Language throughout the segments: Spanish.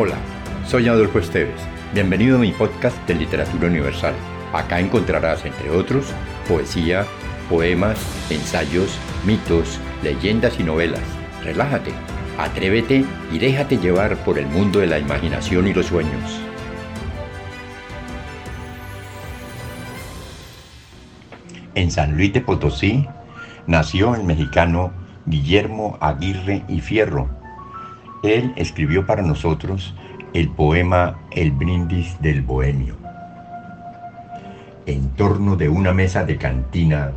Hola, soy Adolfo Esteves. Bienvenido a mi podcast de Literatura Universal. Acá encontrarás, entre otros, poesía, poemas, ensayos, mitos, leyendas y novelas. Relájate, atrévete y déjate llevar por el mundo de la imaginación y los sueños. En San Luis de Potosí nació el mexicano Guillermo Aguirre y Fierro, él escribió para nosotros el poema El brindis del bohemio. En torno de una mesa de cantina,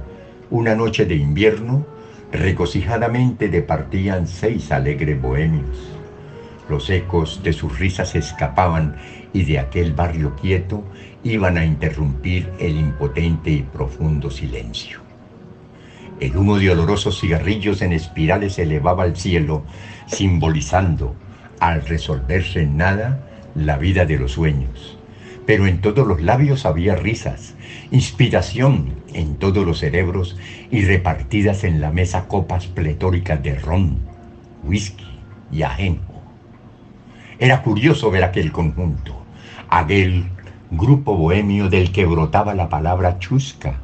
una noche de invierno, regocijadamente departían seis alegres bohemios. Los ecos de sus risas escapaban y de aquel barrio quieto iban a interrumpir el impotente y profundo silencio. El humo de olorosos cigarrillos en espirales se elevaba al cielo, simbolizando, al resolverse en nada, la vida de los sueños. Pero en todos los labios había risas, inspiración en todos los cerebros y repartidas en la mesa copas pletóricas de ron, whisky y ajenjo. Era curioso ver aquel conjunto, aquel grupo bohemio del que brotaba la palabra chusca,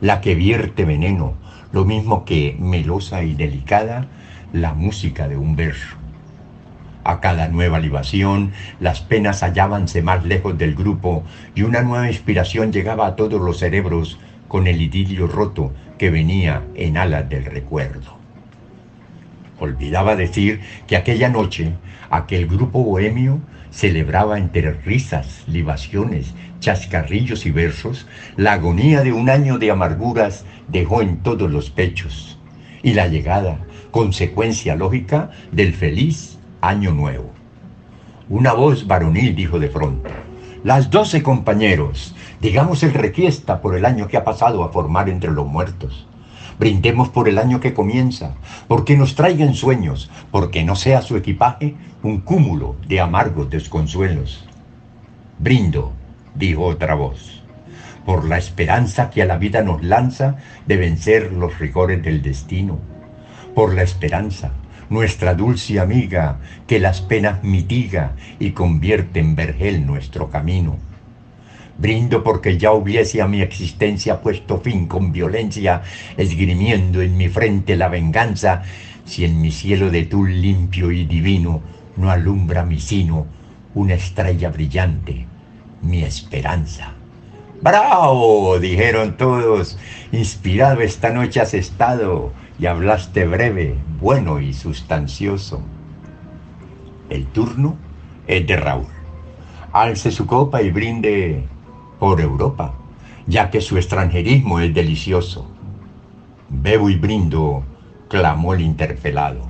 la que vierte veneno, lo mismo que melosa y delicada la música de un verso. A cada nueva libación, las penas hallábanse más lejos del grupo y una nueva inspiración llegaba a todos los cerebros con el idilio roto que venía en alas del recuerdo. Olvidaba decir que aquella noche aquel grupo bohemio celebraba entre risas, libaciones, chascarrillos y versos la agonía de un año de amarguras dejó en todos los pechos y la llegada, consecuencia lógica, del feliz año nuevo. Una voz varonil dijo de pronto, las doce compañeros, digamos el requiesta por el año que ha pasado a formar entre los muertos. Brindemos por el año que comienza, porque nos traigan sueños, porque no sea su equipaje un cúmulo de amargos desconsuelos. Brindo, dijo otra voz, por la esperanza que a la vida nos lanza de vencer los rigores del destino, por la esperanza, nuestra dulce amiga, que las penas mitiga y convierte en vergel nuestro camino Brindo porque ya hubiese a mi existencia puesto fin con violencia, esgrimiendo en mi frente la venganza, si en mi cielo de tul limpio y divino no alumbra mi sino una estrella brillante, mi esperanza. ¡Bravo! dijeron todos. Inspirado esta noche has estado y hablaste breve, bueno y sustancioso. El turno es de Raúl. Alce su copa y brinde por Europa, ya que su extranjerismo es delicioso. Bebo y brindo, clamó el interpelado.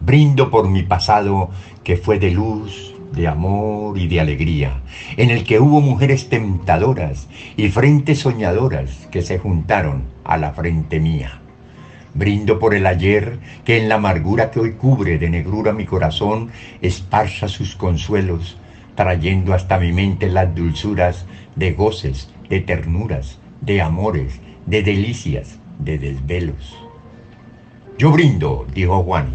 Brindo por mi pasado que fue de luz, de amor y de alegría, en el que hubo mujeres tentadoras y frentes soñadoras que se juntaron a la frente mía. Brindo por el ayer que en la amargura que hoy cubre de negrura mi corazón esparza sus consuelos, trayendo hasta mi mente las dulzuras de goces, de ternuras, de amores, de delicias, de desvelos. Yo brindo, dijo Juan,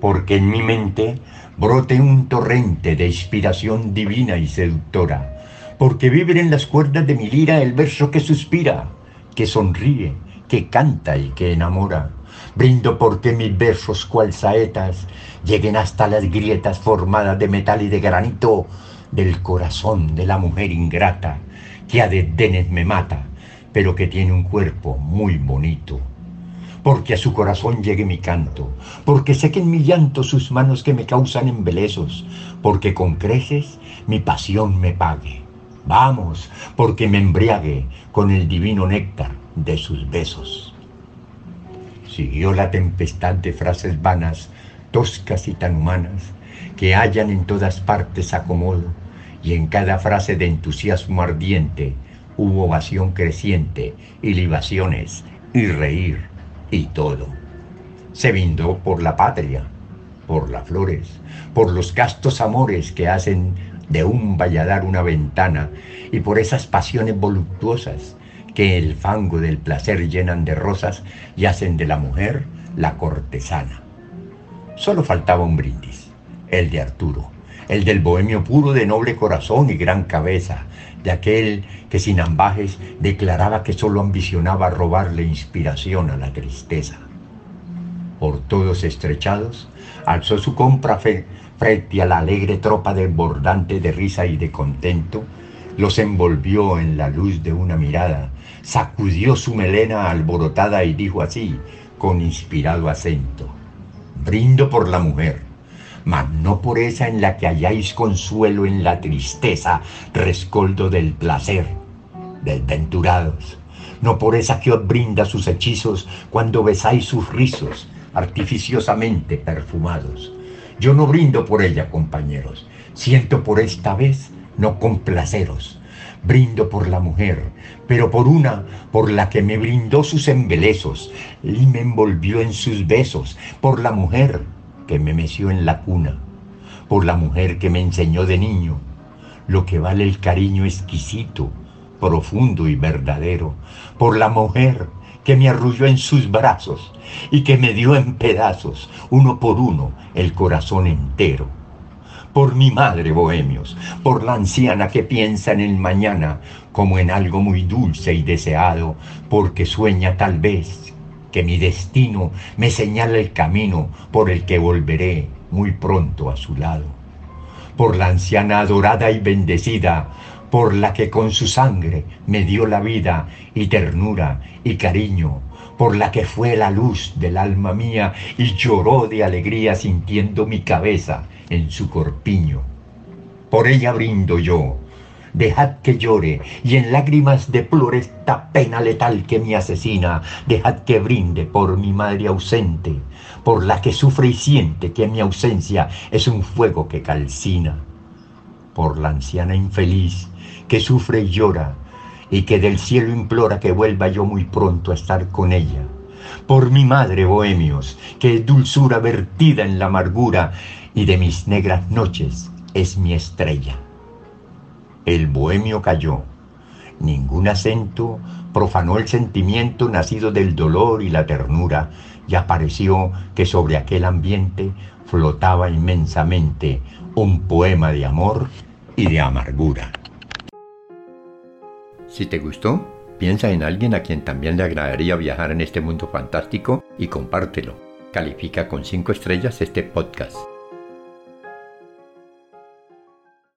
porque en mi mente brote un torrente de inspiración divina y seductora, porque vibre en las cuerdas de mi lira el verso que suspira, que sonríe, que canta y que enamora. Brindo porque mis versos cual saetas lleguen hasta las grietas formadas de metal y de granito del corazón de la mujer ingrata que a desdenes me mata, pero que tiene un cuerpo muy bonito. Porque a su corazón llegue mi canto, porque sequen mi llanto sus manos que me causan embelezos, porque con creces mi pasión me pague. Vamos, porque me embriague con el divino néctar de sus besos. Siguió la tempestad de frases vanas, toscas y tan humanas, que hallan en todas partes acomodo, y en cada frase de entusiasmo ardiente hubo ovación creciente y libaciones y reír y todo. Se brindó por la patria, por las flores, por los castos amores que hacen de un valladar una ventana y por esas pasiones voluptuosas que el fango del placer llenan de rosas y hacen de la mujer la cortesana. Solo faltaba un brindis, el de Arturo, el del bohemio puro de noble corazón y gran cabeza, de aquel que sin ambajes declaraba que solo ambicionaba robarle inspiración a la tristeza. Por todos estrechados, alzó su compra frente a la alegre tropa desbordante de risa y de contento, los envolvió en la luz de una mirada, sacudió su melena alborotada y dijo así, con inspirado acento, brindo por la mujer, mas no por esa en la que halláis consuelo en la tristeza, rescoldo del placer, desventurados, no por esa que os brinda sus hechizos cuando besáis sus rizos, artificiosamente perfumados. Yo no brindo por ella, compañeros, siento por esta vez no complaceros. Brindo por la mujer, pero por una por la que me brindó sus embelezos y me envolvió en sus besos, por la mujer que me meció en la cuna, por la mujer que me enseñó de niño lo que vale el cariño exquisito, profundo y verdadero, por la mujer que me arrulló en sus brazos y que me dio en pedazos, uno por uno, el corazón entero. Por mi madre, bohemios, por la anciana que piensa en el mañana como en algo muy dulce y deseado, porque sueña tal vez que mi destino me señala el camino por el que volveré muy pronto a su lado. Por la anciana adorada y bendecida, por la que con su sangre me dio la vida y ternura y cariño, por la que fue la luz del alma mía y lloró de alegría sintiendo mi cabeza en su corpiño. Por ella brindo yo, dejad que llore y en lágrimas deplore esta pena letal que me asesina, dejad que brinde por mi madre ausente, por la que sufre y siente que mi ausencia es un fuego que calcina, por la anciana infeliz que sufre y llora, y que del cielo implora que vuelva yo muy pronto a estar con ella. Por mi madre, bohemios, que es dulzura vertida en la amargura, y de mis negras noches es mi estrella. El bohemio cayó. Ningún acento profanó el sentimiento nacido del dolor y la ternura, y apareció que sobre aquel ambiente flotaba inmensamente un poema de amor y de amargura. Si te gustó, piensa en alguien a quien también le agradaría viajar en este mundo fantástico y compártelo. Califica con 5 estrellas este podcast.